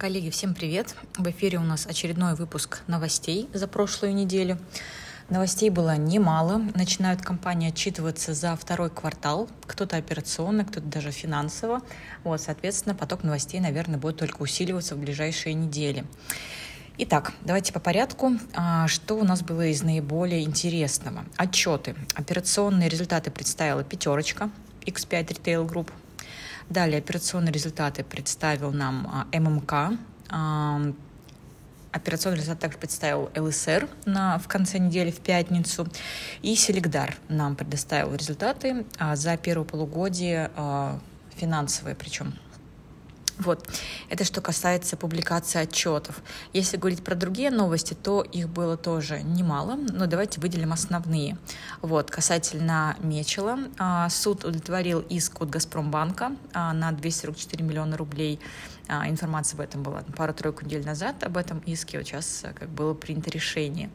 Коллеги, всем привет! В эфире у нас очередной выпуск новостей за прошлую неделю. Новостей было немало. Начинают компании отчитываться за второй квартал. Кто-то операционно, кто-то даже финансово. Вот, соответственно, поток новостей, наверное, будет только усиливаться в ближайшие недели. Итак, давайте по порядку. А, что у нас было из наиболее интересного? Отчеты. Операционные результаты представила пятерочка X5 Retail Group. Далее операционные результаты представил нам а, ММК. Операционный результат также представил ЛСР на, в конце недели, в пятницу. И Селегдар нам предоставил результаты а, за первое полугодие а, финансовые причем. Вот. Это что касается публикации отчетов. Если говорить про другие новости, то их было тоже немало, но давайте выделим основные. Вот. Касательно Мечела, а, суд удовлетворил иск от Газпромбанка а, на 244 миллиона рублей а, информация об этом была пару-тройку недель назад, об этом иске, вот сейчас э, как было принято решение.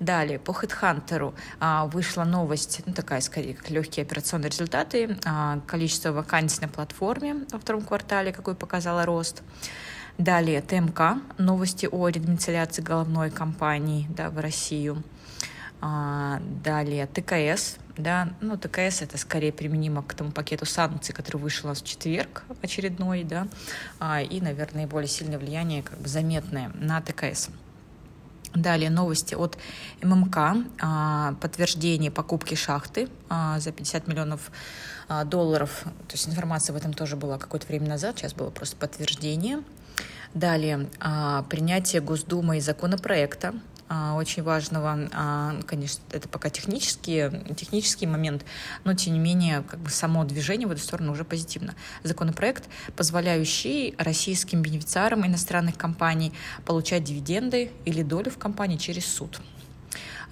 Далее, по HeadHunter а, вышла новость, ну такая скорее, как легкие операционные результаты, а, количество вакансий на платформе во втором квартале, какой показала рост. Далее ТМК, новости о редомицеляции головной компании да, в Россию. Далее ТКС, да, ну, ТКС это скорее применимо к тому пакету санкций, который вышел у нас в четверг очередной, да, а, и, наверное, более сильное влияние, как бы заметное на ТКС. Далее новости от ММК. А, подтверждение покупки шахты а, за 50 миллионов долларов. То есть информация об этом тоже была какое-то время назад, сейчас было просто подтверждение. Далее принятие Госдумой законопроекта а, очень важного, а, конечно, это пока технический, технический момент, но тем не менее как бы само движение в эту сторону уже позитивно. Законопроект, позволяющий российским бенефициарам иностранных компаний получать дивиденды или долю в компании через суд.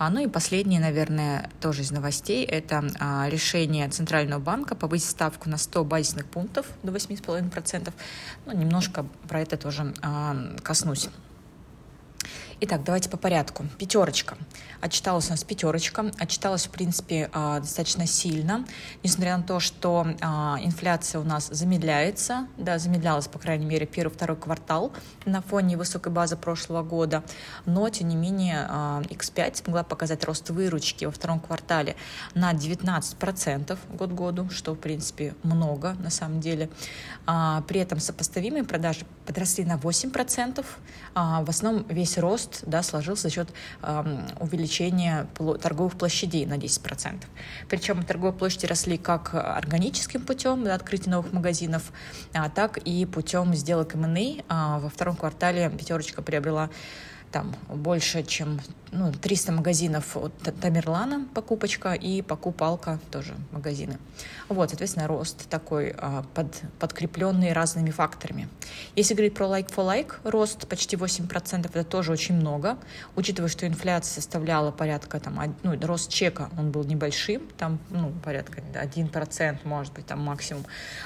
А, ну и последнее, наверное, тоже из новостей, это а, решение Центрального банка повысить ставку на 100 базисных пунктов до 8,5%. Ну, немножко про это тоже а, коснусь. Итак, давайте по порядку. Пятерочка. Отчиталась у нас пятерочка. Отчиталась, в принципе, а, достаточно сильно, несмотря на то, что а, инфляция у нас замедляется, да, замедлялась, по крайней мере, первый-второй квартал на фоне высокой базы прошлого года, но, тем не менее, X5 а, смогла показать рост выручки во втором квартале на 19% год году, что, в принципе, много на самом деле. При этом сопоставимые продажи подросли на 8%. В основном весь рост рост да, сложился за счет э, увеличения торговых площадей на 10%. Причем торговые площади росли как органическим путем, да, открытия новых магазинов, а, так и путем сделок M&A. А во втором квартале пятерочка приобрела там больше, чем ну, 300 магазинов от Тамерлана покупочка и покупалка тоже магазины. Вот, соответственно, рост такой а, под, подкрепленный разными факторами. Если говорить про like for like, рост почти 8%, это тоже очень много, учитывая, что инфляция составляла порядка, там, ну, рост чека, он был небольшим, там, ну, порядка 1%, может быть, там максимум.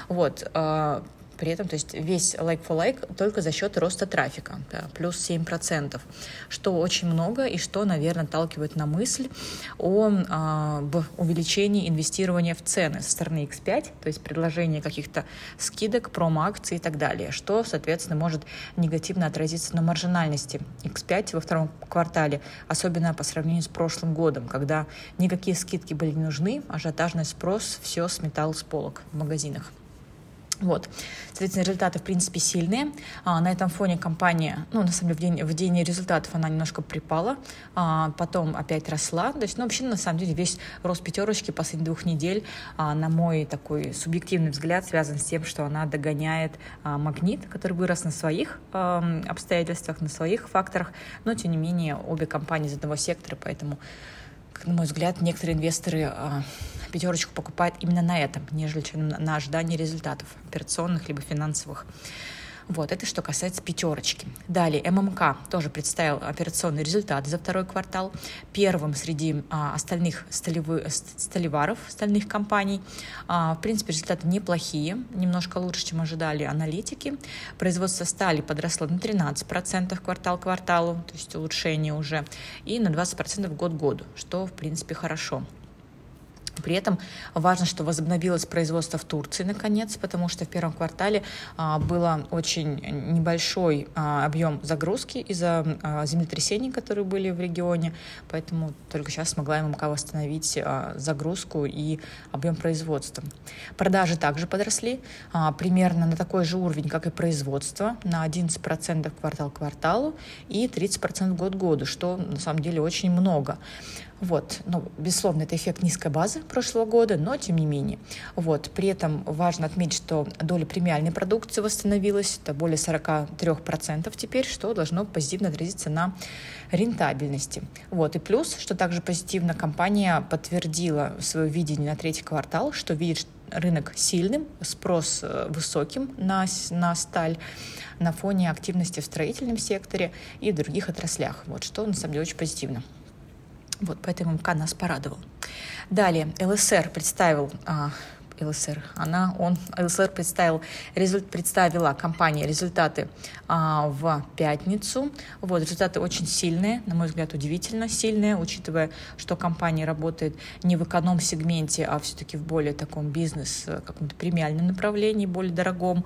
Вот, а, при этом, то есть весь like for like только за счет роста трафика, да, плюс 7%, что очень много и что, наверное, отталкивает на мысль о а, увеличении инвестирования в цены со стороны X5, то есть предложение каких-то скидок, промо-акций и так далее, что, соответственно, может негативно отразиться на маржинальности X5 во втором квартале, особенно по сравнению с прошлым годом, когда никакие скидки были не нужны, ажиотажный спрос все сметал с полок в магазинах. Вот. Соответственно, результаты, в принципе, сильные. А, на этом фоне компания, ну, на самом деле, в день, в день результатов она немножко припала, а, потом опять росла. То есть, ну, вообще, на самом деле, весь рост пятерочки последних двух недель, а, на мой такой субъективный взгляд, связан с тем, что она догоняет а, магнит, который вырос на своих а, обстоятельствах, на своих факторах, но, тем не менее, обе компании из одного сектора, поэтому на мой взгляд, некоторые инвесторы а, пятерочку покупают именно на этом, нежели чем на ожидание результатов операционных либо финансовых. Вот, это что касается пятерочки. Далее, ММК тоже представил операционный результат за второй квартал. Первым среди а, остальных столевы, столеваров, стальных компаний. А, в принципе, результаты неплохие, немножко лучше, чем ожидали аналитики. Производство стали подросло на 13% квартал кварталу, то есть улучшение уже, и на 20% год году, что, в принципе, хорошо. При этом важно, что возобновилось производство в Турции наконец, потому что в первом квартале а, было очень небольшой а, объем загрузки из-за а, землетрясений, которые были в регионе, поэтому только сейчас смогла ММК восстановить загрузку и объем производства. Продажи также подросли примерно на такой же уровень, как и производство, на 11% квартал к кварталу и 30% год к году, что на самом деле очень много. Вот, ну, безусловно, это эффект низкой базы прошлого года, но тем не менее. Вот, при этом важно отметить, что доля премиальной продукции восстановилась, это более 43% теперь, что должно позитивно отразиться на рентабельности. Вот, и плюс, что также позитивно компания подтвердила свое видение на третий квартал, что видит рынок сильным, спрос э, высоким на, на сталь на фоне активности в строительном секторе и других отраслях, вот, что на самом деле очень позитивно. Вот, поэтому МК нас порадовал. Далее, ЛСР представил а, ЛСР. Она, он, ЛСР представил, результ, представила компания результаты а, в пятницу. Вот, результаты очень сильные, на мой взгляд, удивительно сильные, учитывая, что компания работает не в эконом-сегменте, а все-таки в более таком бизнес, э, каком-то премиальном направлении, более дорогом.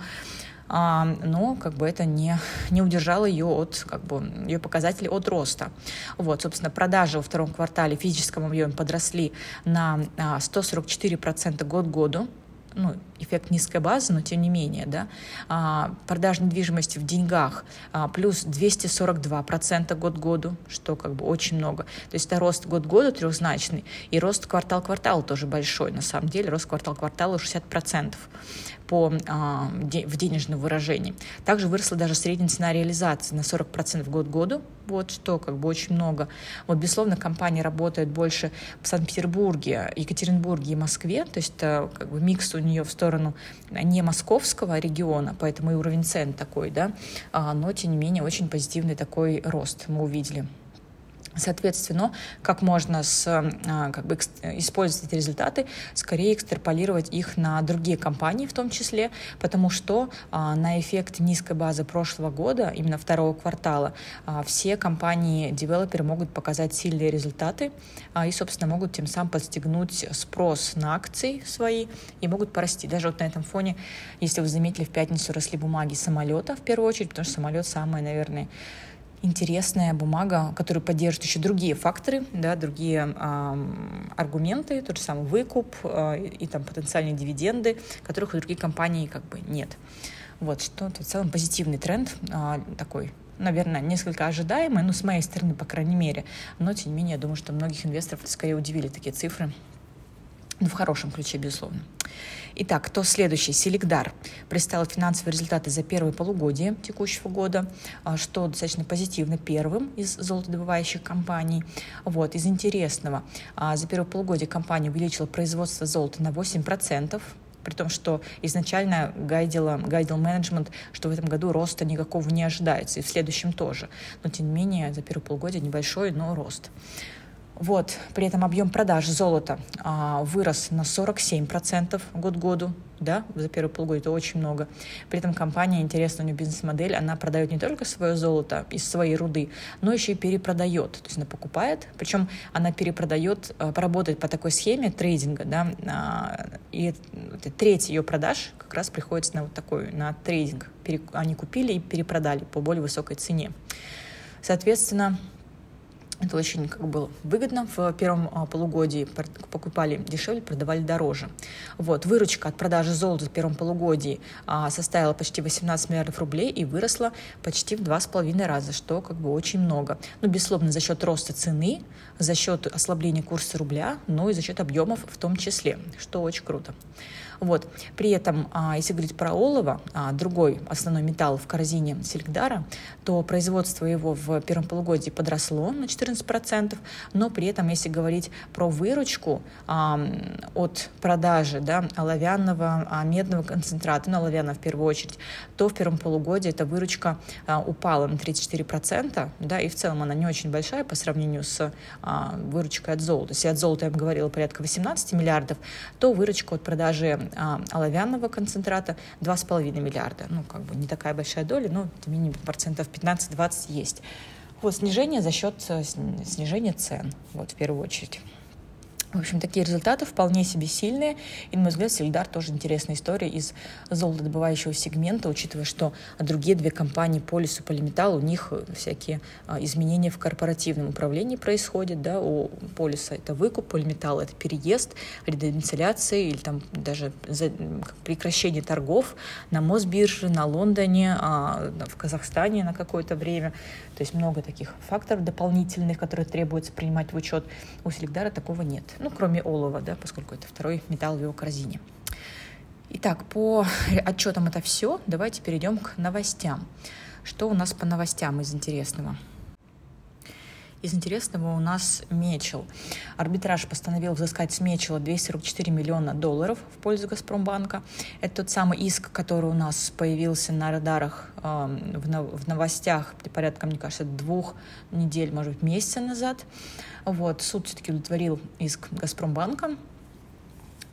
А, но как бы это не, не удержало ее от как бы, ее показателей от роста. Вот, собственно, продажи во втором квартале в физическом объеме подросли на 144% год к году, ну, эффект низкой базы, но тем не менее, да, а, продажа недвижимости в деньгах а, плюс 242% год к году, что как бы очень много. То есть это рост год к году трехзначный, и рост квартал к кварталу тоже большой, на самом деле, рост квартал к кварталу 60% по, а, в денежном выражении. Также выросла даже средняя цена реализации на 40% год к году, вот что как бы очень много. Вот, безусловно, компания работает больше в Санкт-Петербурге, Екатеринбурге и Москве, то есть это как бы микс у нее в сторону не московского региона, поэтому и уровень цен такой, да, а, но тем не менее очень позитивный такой рост мы увидели. Соответственно, как можно с, а, как бы, использовать эти результаты, скорее экстраполировать их на другие компании в том числе, потому что а, на эффект низкой базы прошлого года, именно второго квартала, а, все компании-девелоперы могут показать сильные результаты и, собственно, могут тем самым подстегнуть спрос на акции свои и могут порасти. Даже вот на этом фоне, если вы заметили, в пятницу росли бумаги самолета в первую очередь, потому что самолет самое, наверное, интересная бумага, которая поддержит еще другие факторы, да, другие э, аргументы, тот же самый выкуп э, и там потенциальные дивиденды, которых у других компаний как бы нет. Вот, что в целом позитивный тренд э, такой, наверное, несколько ожидаемый, ну, с моей стороны, по крайней мере, но, тем не менее, я думаю, что многих инвесторов скорее удивили такие цифры, ну, в хорошем ключе, безусловно. Итак, кто следующий? Селигдар представил финансовые результаты за первое полугодие текущего года, а, что достаточно позитивно первым из золотодобывающих компаний. Вот, из интересного, а, за первое полугодие компания увеличила производство золота на 8%, при том, что изначально гайдила, гайдил менеджмент, что в этом году роста никакого не ожидается, и в следующем тоже. Но, тем не менее, за первое полугодие небольшой, но рост. Вот, при этом объем продаж золота а, вырос на 47% год году, да, за первые полгода, это очень много. При этом компания, интересная у нее бизнес-модель, она продает не только свое золото из своей руды, но еще и перепродает. То есть она покупает, причем она перепродает, а, поработает по такой схеме трейдинга, да, а, и треть ее продаж как раз приходится на вот такой, на трейдинг. Они купили и перепродали по более высокой цене. Соответственно, это очень как бы выгодно. В первом а, полугодии покупали дешевле, продавали дороже. Вот. Выручка от продажи золота в первом полугодии а, составила почти 18 миллиардов рублей и выросла почти в два с половиной раза, что как бы очень много. Ну, безусловно, за счет роста цены, за счет ослабления курса рубля, но и за счет объемов в том числе, что очень круто. Вот. При этом, а, если говорить про олово, другой основной металл в корзине Силикдара, то производство его в первом полугодии подросло на 14%, но при этом, если говорить про выручку а, от продажи да, оловянного, медного концентрата, ну, оловянного в первую очередь, то в первом полугодии эта выручка упала на 34%, да, и в целом она не очень большая по сравнению с выручкой от золота. Если от золота я говорила порядка 18 миллиардов, то выручка от продажи а, оловянного концентрата 2,5 миллиарда. Ну, как бы не такая большая доля, но менее процентов 15-20 есть. Вот снижение за счет э, снижения цен, вот в первую очередь. В общем, такие результаты вполне себе сильные. И, на мой взгляд, Сельдар тоже интересная история из золотодобывающего сегмента, учитывая, что другие две компании, Полис и Полиметалл, у них всякие а, изменения в корпоративном управлении происходят. Да? У Полиса это выкуп, Полиметалл это переезд, редомицеляция или там даже прекращение торгов на Мосбирже, на Лондоне, а, в Казахстане на какое-то время. То есть много таких факторов дополнительных, которые требуется принимать в учет. У Селегдара такого нет. Ну, кроме олова, да, поскольку это второй металл в его корзине. Итак, по отчетам это все. Давайте перейдем к новостям. Что у нас по новостям из интересного? Из интересного у нас Мечел. Арбитраж постановил взыскать с Мечела 244 миллиона долларов в пользу Газпромбанка. Это тот самый иск, который у нас появился на радарах э, в, новостях порядка, мне кажется, двух недель, может быть, месяца назад. Вот, суд все-таки удовлетворил иск Газпромбанка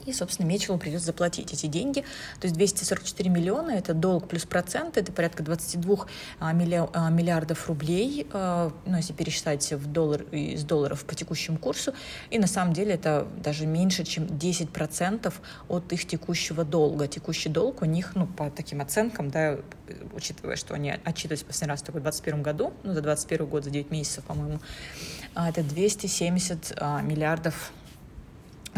и, собственно, Мечелу придется заплатить эти деньги. То есть 244 миллиона – это долг плюс проценты, это порядка 22 а, а, миллиардов рублей, а, ну, если пересчитать в доллар, из долларов по текущему курсу. И на самом деле это даже меньше, чем 10% от их текущего долга. Текущий долг у них, ну, по таким оценкам, да, учитывая, что они отчитывались последний раз только в 2021 году, ну, за 2021 год, за 9 месяцев, по-моему, это 270 миллиардов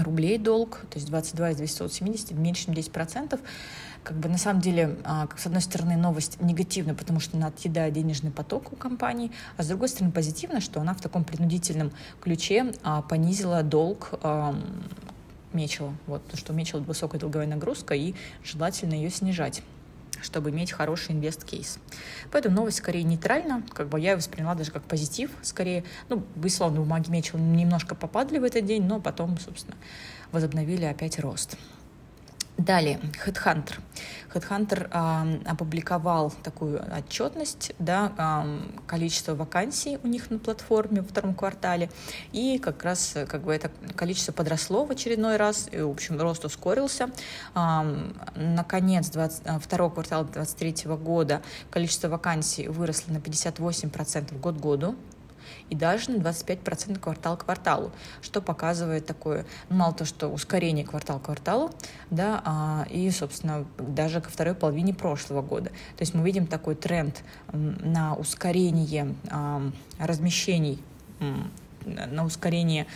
рублей долг, то есть 22 из 270, меньше чем 10%. Как бы на самом деле, а, с одной стороны, новость негативная, потому что она отъедает денежный поток у компании, а с другой стороны, позитивно, что она в таком принудительном ключе а, понизила долг Мечела. Вот, что Мечел высокая долговая нагрузка, и желательно ее снижать чтобы иметь хороший инвест-кейс. Поэтому новость скорее нейтральна, как бы я ее восприняла даже как позитив, скорее, ну, безусловно, бумаги Мечел немножко попадали в этот день, но потом, собственно, возобновили опять рост. Далее, HeadHunter. HeadHunter э, опубликовал такую отчетность, да, э, количество вакансий у них на платформе во втором квартале, и как раз как бы это количество подросло в очередной раз, и, в общем, рост ускорился. Э, наконец, 20, второго квартала 2023 года количество вакансий выросло на 58% год году, и даже на 25% квартал к кварталу, что показывает такое, мало то, что ускорение квартал к кварталу, да, а, и, собственно, даже ко второй половине прошлого года. То есть мы видим такой тренд на ускорение а, размещений, на ускорение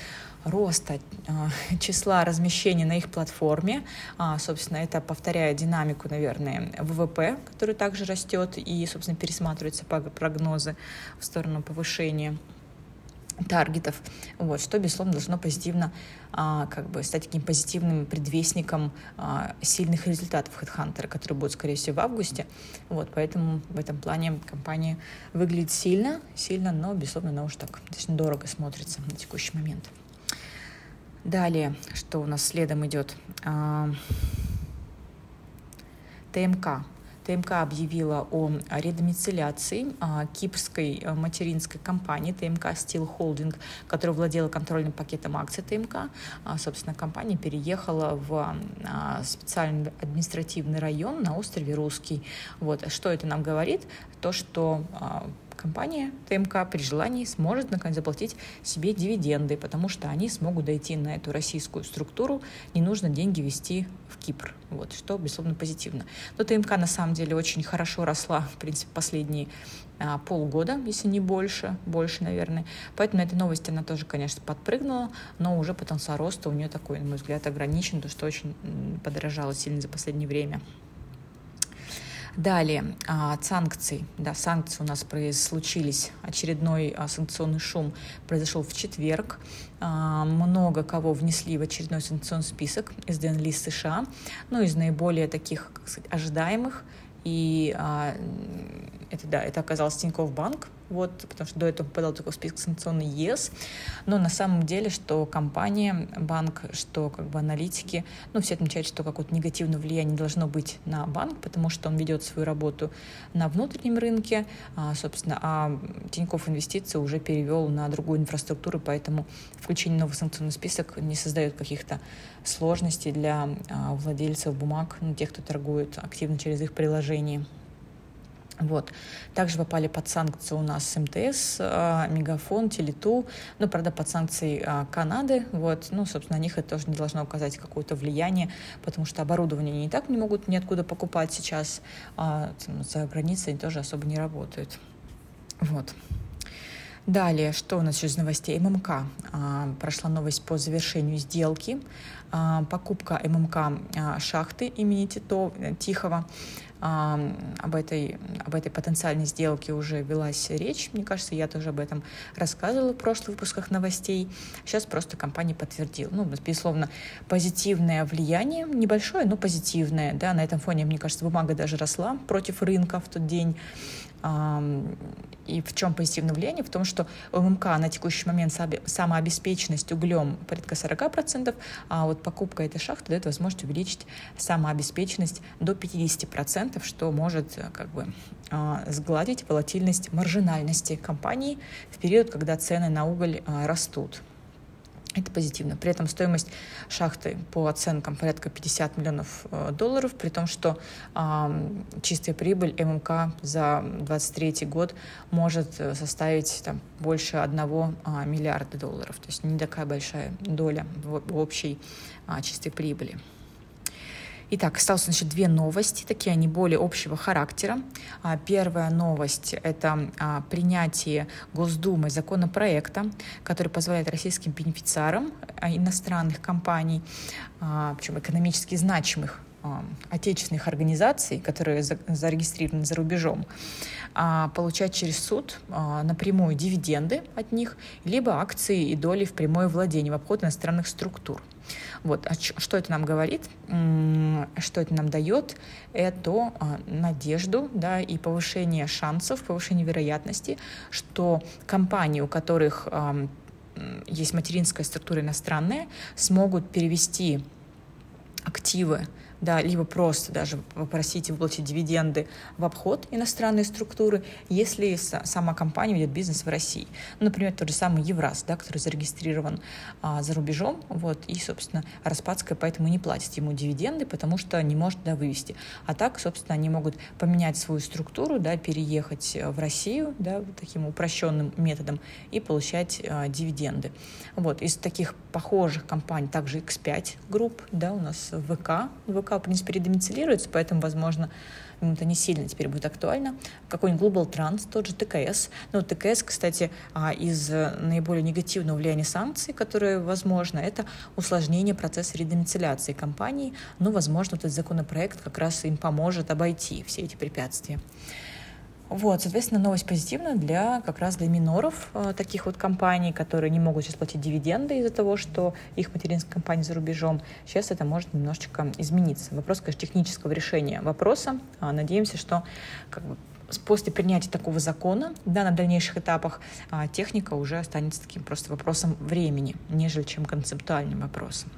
роста э, числа размещений на их платформе. А, собственно, это повторяет динамику, наверное, ВВП, который также растет и, собственно, пересматриваются прогнозы в сторону повышения таргетов, вот, что, безусловно, должно позитивно а, как бы стать таким позитивным предвестником а, сильных результатов HeadHunter, которые будут, скорее всего, в августе. Вот, поэтому в этом плане компания выглядит сильно, сильно, но, безусловно, она уж так достаточно дорого смотрится на текущий момент. Далее, что у нас следом идет? А, ТМК. ТМК объявила о редомицеляции а, кипрской а, материнской компании ТМК Steel Holding, которая владела контрольным пакетом акций ТМК. А, собственно, компания переехала в специальный административный район на острове Русский. Вот. Что это нам говорит? То, что компания ТМК при желании сможет наконец заплатить себе дивиденды, потому что они смогут дойти на эту российскую структуру, не нужно деньги вести в Кипр, вот, что, безусловно, позитивно. Но ТМК на самом деле очень хорошо росла, в принципе, последние а, полгода, если не больше, больше, наверное. Поэтому на этой новости она тоже, конечно, подпрыгнула, но уже потенциал роста у нее такой, на мой взгляд, ограничен, то что очень подорожало сильно за последнее время. Далее, а, от санкций. Да, санкции у нас случились. Очередной а, санкционный шум произошел в четверг. А, много кого внесли в очередной санкционный список из ДНЛИС США. Ну, из наиболее таких, как сказать, ожидаемых. И это, да, это оказался Тинькофф Банк, вот, потому что до этого попадал только в список санкционный ЕС. Но на самом деле, что компания, банк, что как бы аналитики, ну, все отмечают, что какое-то негативное влияние должно быть на банк, потому что он ведет свою работу на внутреннем рынке, а, собственно, а Тинькофф инвестиции уже перевел на другую инфраструктуру, поэтому включение нового санкционный список не создает каких-то сложностей для а, владельцев бумаг, ну, тех, кто торгует активно через их приложение. Вот. Также попали под санкции у нас МТС, а, Мегафон, Телету, ну, правда, под санкции а, Канады, вот, ну, собственно, на них это тоже не должно оказать какое-то влияние, потому что оборудование и так не могут ниоткуда покупать сейчас, а за границей они тоже особо не работают. Вот. Далее, что у нас еще из новостей? ММК. А, прошла новость по завершению сделки. А, покупка ММК а, шахты имени Тито, Тихого об этой, об этой потенциальной сделке уже велась речь. Мне кажется, я тоже об этом рассказывала в прошлых выпусках новостей. Сейчас просто компания подтвердила. Ну, безусловно, позитивное влияние, небольшое, но позитивное. Да, на этом фоне, мне кажется, бумага даже росла против рынка в тот день. И в чем позитивное влияние? В том, что ММК на текущий момент самообеспеченность углем порядка 40%, а вот покупка этой шахты дает возможность увеличить самообеспеченность до 50%, что может э, как бы а, сгладить волатильность маржинальности компании в период, когда цены на уголь а, растут. Это позитивно. При этом стоимость шахты по оценкам порядка 50 миллионов э, долларов, при том, что э, чистая прибыль ММК за 2023 год может э, составить там, больше 1 э, миллиарда долларов. То есть не такая большая доля в общей э, чистой прибыли. Итак, осталось значит, две новости, такие они более общего характера. А, первая новость – это а, принятие Госдумы законопроекта, который позволяет российским бенефициарам а, иностранных компаний, причем экономически значимых отечественных организаций, которые зарегистрированы за рубежом, получать через суд напрямую дивиденды от них, либо акции и доли в прямое владение в обход иностранных структур. Вот. А что это нам говорит? Что это нам дает? Это а, надежду да, и повышение шансов, повышение вероятности, что компании, у которых есть материнская структура иностранная, смогут перевести активы да, либо просто даже попросить выплатить дивиденды в обход иностранной структуры, если сама компания ведет бизнес в России. Ну, например, тот же самый Евраз, да, который зарегистрирован а, за рубежом, вот, и, собственно, Распадская поэтому не платит ему дивиденды, потому что не может да, вывести. А так, собственно, они могут поменять свою структуру, да, переехать в Россию да, таким упрощенным методом и получать а, дивиденды. Вот, из таких похожих компаний также X5 групп, да, у нас ВК, ВК в принципе, редомицилируется, поэтому, возможно, это не сильно теперь будет актуально. Какой-нибудь Global Trans, тот же ТКС. Ну, ТКС, кстати, а, из наиболее негативного влияния санкций, которые возможно, это усложнение процесса редомицеляции компаний. Но, возможно, этот законопроект как раз им поможет обойти все эти препятствия. Вот, соответственно, новость позитивная для как раз для миноров э, таких вот компаний, которые не могут сейчас платить дивиденды из-за того, что их материнская компания за рубежом. Сейчас это может немножечко измениться. Вопрос, конечно, технического решения вопроса. А, надеемся, что как бы, после принятия такого закона, да, на дальнейших этапах а, техника уже останется таким просто вопросом времени, нежели чем концептуальным вопросом.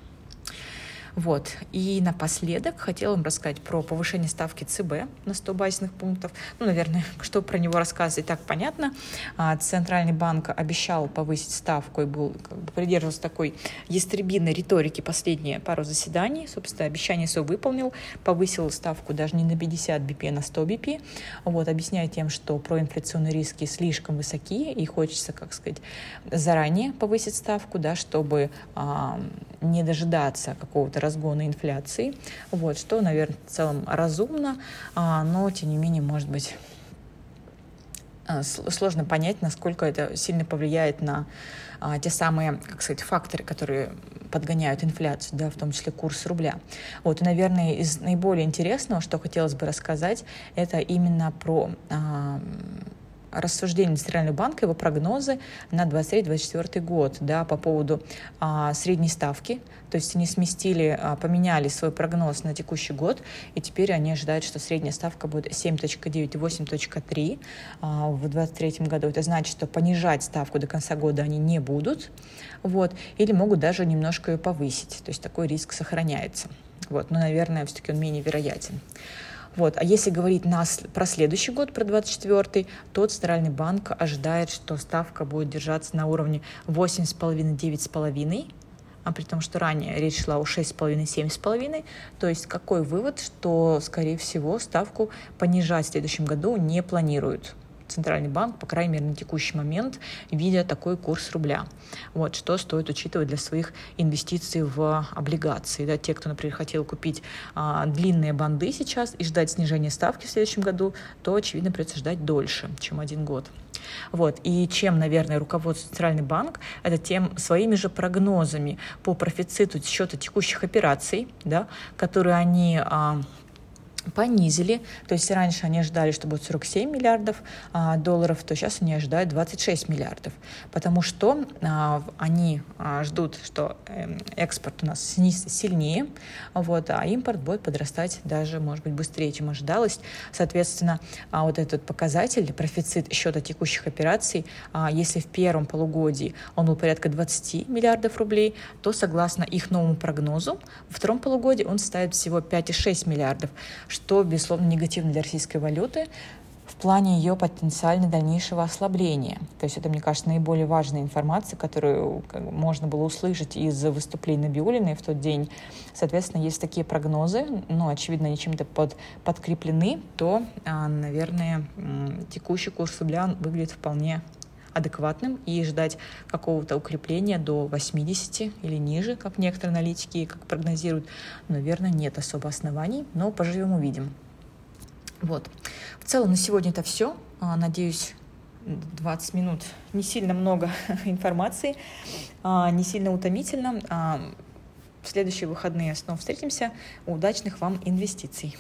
Вот. И напоследок хотела вам рассказать про повышение ставки ЦБ на 100 базисных пунктов. Ну, наверное, что про него рассказывать, и так понятно. А, Центральный банк обещал повысить ставку и был, как бы, придерживался такой ястребиной риторики последние пару заседаний. Собственно, обещание все выполнил, повысил ставку даже не на 50 BP, а на 100 BP. Вот, объясняя тем, что проинфляционные риски слишком высоки, и хочется, как сказать, заранее повысить ставку, да, чтобы а, не дожидаться какого-то разгона инфляции, вот, что, наверное, в целом разумно, а, но, тем не менее, может быть, а, сложно понять, насколько это сильно повлияет на а, те самые, как сказать, факторы, которые подгоняют инфляцию, да, в том числе курс рубля. Вот, и, наверное, из наиболее интересного, что хотелось бы рассказать, это именно про а, рассуждения Центрального банка, его прогнозы на 2023-2024 год да, по поводу а, средней ставки. То есть они сместили, а, поменяли свой прогноз на текущий год, и теперь они ожидают, что средняя ставка будет 7.9 и 8.3 а, в 2023 году. Это значит, что понижать ставку до конца года они не будут, вот, или могут даже немножко ее повысить. То есть такой риск сохраняется. Вот, но, наверное, все-таки он менее вероятен. Вот. А если говорить на, про следующий год, про 24 то Центральный банк ожидает, что ставка будет держаться на уровне 8,5-9,5, а при том, что ранее речь шла о 6,5-7,5. То есть какой вывод, что, скорее всего, ставку понижать в следующем году не планируют. Центральный банк, по крайней мере, на текущий момент, видя такой курс рубля. Вот, что стоит учитывать для своих инвестиций в облигации. Да, те, кто, например, хотел купить а, длинные банды сейчас и ждать снижения ставки в следующем году, то, очевидно, придется ждать дольше, чем один год. Вот. И чем, наверное, руководствует Центральный банк, это тем своими же прогнозами по профициту счета текущих операций, да, которые они а, понизили. То есть раньше они ожидали, что будет 47 миллиардов а, долларов, то сейчас они ожидают 26 миллиардов. Потому что а, они а, ждут, что э, экспорт у нас сильнее, вот, а импорт будет подрастать даже, может быть, быстрее, чем ожидалось. Соответственно, а, вот этот показатель, профицит счета текущих операций, а, если в первом полугодии он был порядка 20 миллиардов рублей, то согласно их новому прогнозу, во втором полугодии он ставит всего 5,6 миллиардов, что, безусловно, негативно для российской валюты в плане ее потенциально дальнейшего ослабления. То есть это, мне кажется, наиболее важная информация, которую можно было услышать из выступлений Набиулиной в тот день. Соответственно, есть такие прогнозы, ну, очевидно, они чем-то под, подкреплены, то, а, наверное, текущий курс рубля выглядит вполне адекватным и ждать какого-то укрепления до 80 или ниже, как некоторые аналитики как прогнозируют, наверное, нет особо оснований, но поживем увидим. Вот. В целом на сегодня это все. А, надеюсь, 20 минут не сильно много информации, а, не сильно утомительно. А, в следующие выходные снова встретимся. Удачных вам инвестиций!